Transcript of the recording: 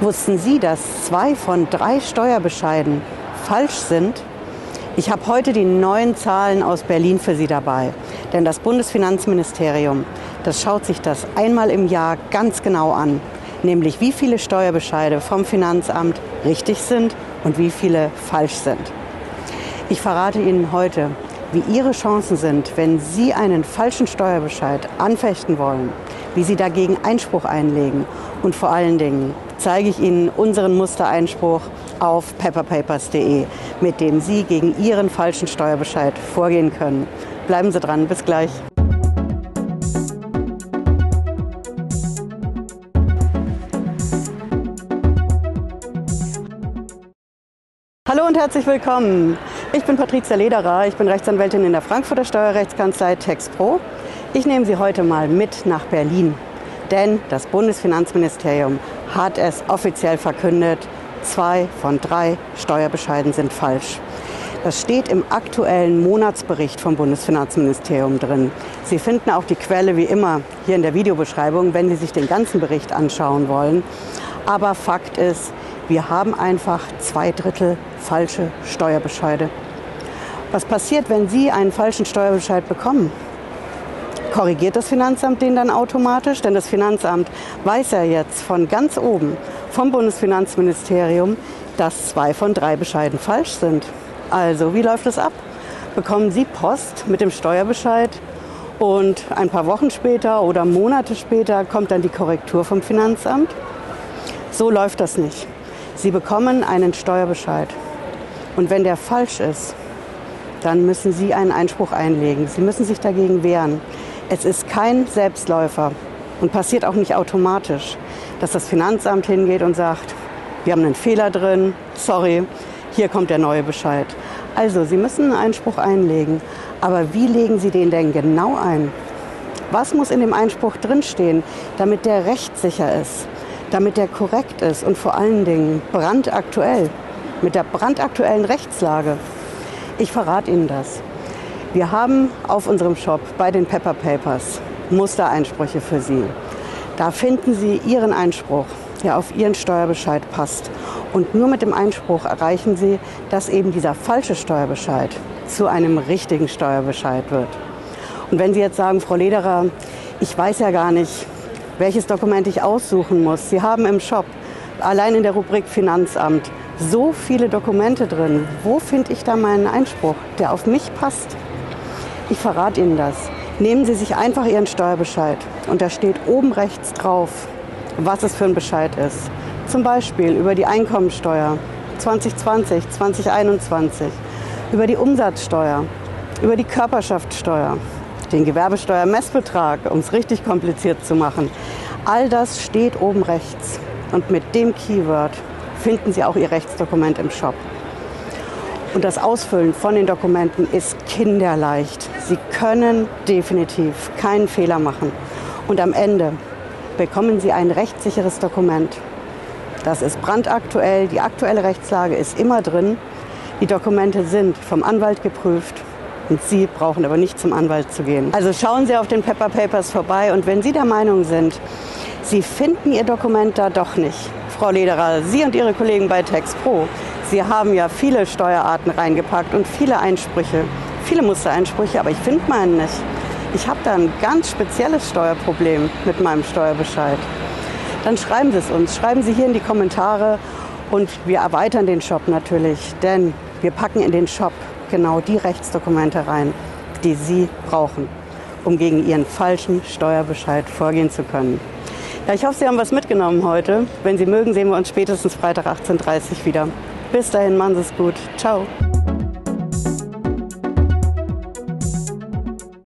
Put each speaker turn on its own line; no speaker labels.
Wussten Sie, dass zwei von drei Steuerbescheiden falsch sind? Ich habe heute die neuen Zahlen aus Berlin für Sie dabei. Denn das Bundesfinanzministerium, das schaut sich das einmal im Jahr ganz genau an. Nämlich wie viele Steuerbescheide vom Finanzamt richtig sind und wie viele falsch sind. Ich verrate Ihnen heute, wie Ihre Chancen sind, wenn Sie einen falschen Steuerbescheid anfechten wollen, wie Sie dagegen Einspruch einlegen und vor allen Dingen zeige ich Ihnen unseren Mustereinspruch auf pepperpapers.de, mit dem Sie gegen Ihren falschen Steuerbescheid vorgehen können. Bleiben Sie dran, bis gleich. Hallo und herzlich willkommen. Ich bin Patricia Lederer, ich bin Rechtsanwältin in der Frankfurter Steuerrechtskanzlei TexPro. Ich nehme Sie heute mal mit nach Berlin, denn das Bundesfinanzministerium hat es offiziell verkündet, zwei von drei Steuerbescheiden sind falsch. Das steht im aktuellen Monatsbericht vom Bundesfinanzministerium drin. Sie finden auch die Quelle wie immer hier in der Videobeschreibung, wenn Sie sich den ganzen Bericht anschauen wollen. Aber Fakt ist, wir haben einfach zwei Drittel falsche Steuerbescheide. Was passiert, wenn Sie einen falschen Steuerbescheid bekommen? Korrigiert das Finanzamt den dann automatisch? Denn das Finanzamt weiß ja jetzt von ganz oben, vom Bundesfinanzministerium, dass zwei von drei Bescheiden falsch sind. Also, wie läuft es ab? Bekommen Sie Post mit dem Steuerbescheid und ein paar Wochen später oder Monate später kommt dann die Korrektur vom Finanzamt? So läuft das nicht. Sie bekommen einen Steuerbescheid. Und wenn der falsch ist, dann müssen Sie einen Einspruch einlegen. Sie müssen sich dagegen wehren. Es ist kein Selbstläufer und passiert auch nicht automatisch, dass das Finanzamt hingeht und sagt, wir haben einen Fehler drin, sorry, hier kommt der neue Bescheid. Also, Sie müssen einen Einspruch einlegen. Aber wie legen Sie den denn genau ein? Was muss in dem Einspruch drinstehen, damit der rechtssicher ist? damit der korrekt ist und vor allen Dingen brandaktuell, mit der brandaktuellen Rechtslage. Ich verrate Ihnen das. Wir haben auf unserem Shop bei den Pepper Papers Mustereinsprüche für Sie. Da finden Sie Ihren Einspruch, der auf Ihren Steuerbescheid passt. Und nur mit dem Einspruch erreichen Sie, dass eben dieser falsche Steuerbescheid zu einem richtigen Steuerbescheid wird. Und wenn Sie jetzt sagen, Frau Lederer, ich weiß ja gar nicht, welches Dokument ich aussuchen muss. Sie haben im Shop allein in der Rubrik Finanzamt so viele Dokumente drin. Wo finde ich da meinen Einspruch, der auf mich passt? Ich verrate Ihnen das. Nehmen Sie sich einfach Ihren Steuerbescheid und da steht oben rechts drauf, was es für ein Bescheid ist. Zum Beispiel über die Einkommensteuer 2020, 2021, über die Umsatzsteuer, über die Körperschaftssteuer, den Gewerbesteuermessbetrag, um es richtig kompliziert zu machen. All das steht oben rechts. Und mit dem Keyword finden Sie auch Ihr Rechtsdokument im Shop. Und das Ausfüllen von den Dokumenten ist kinderleicht. Sie können definitiv keinen Fehler machen. Und am Ende bekommen Sie ein rechtssicheres Dokument. Das ist brandaktuell, die aktuelle Rechtslage ist immer drin. Die Dokumente sind vom Anwalt geprüft und Sie brauchen aber nicht zum Anwalt zu gehen. Also schauen Sie auf den Pepper Papers vorbei und wenn Sie der Meinung sind, Sie finden Ihr Dokument da doch nicht, Frau Lederer, Sie und Ihre Kollegen bei TexPro, Sie haben ja viele Steuerarten reingepackt und viele Einsprüche, viele Mustereinsprüche, aber ich finde meinen nicht. Ich habe da ein ganz spezielles Steuerproblem mit meinem Steuerbescheid. Dann schreiben Sie es uns, schreiben Sie hier in die Kommentare und wir erweitern den Shop natürlich, denn wir packen in den Shop genau die Rechtsdokumente rein, die Sie brauchen, um gegen Ihren falschen Steuerbescheid vorgehen zu können. Ja, ich hoffe, Sie haben was mitgenommen heute. Wenn Sie mögen, sehen wir uns spätestens Freitag 18.30 Uhr wieder. Bis dahin, machen Sie es gut. Ciao.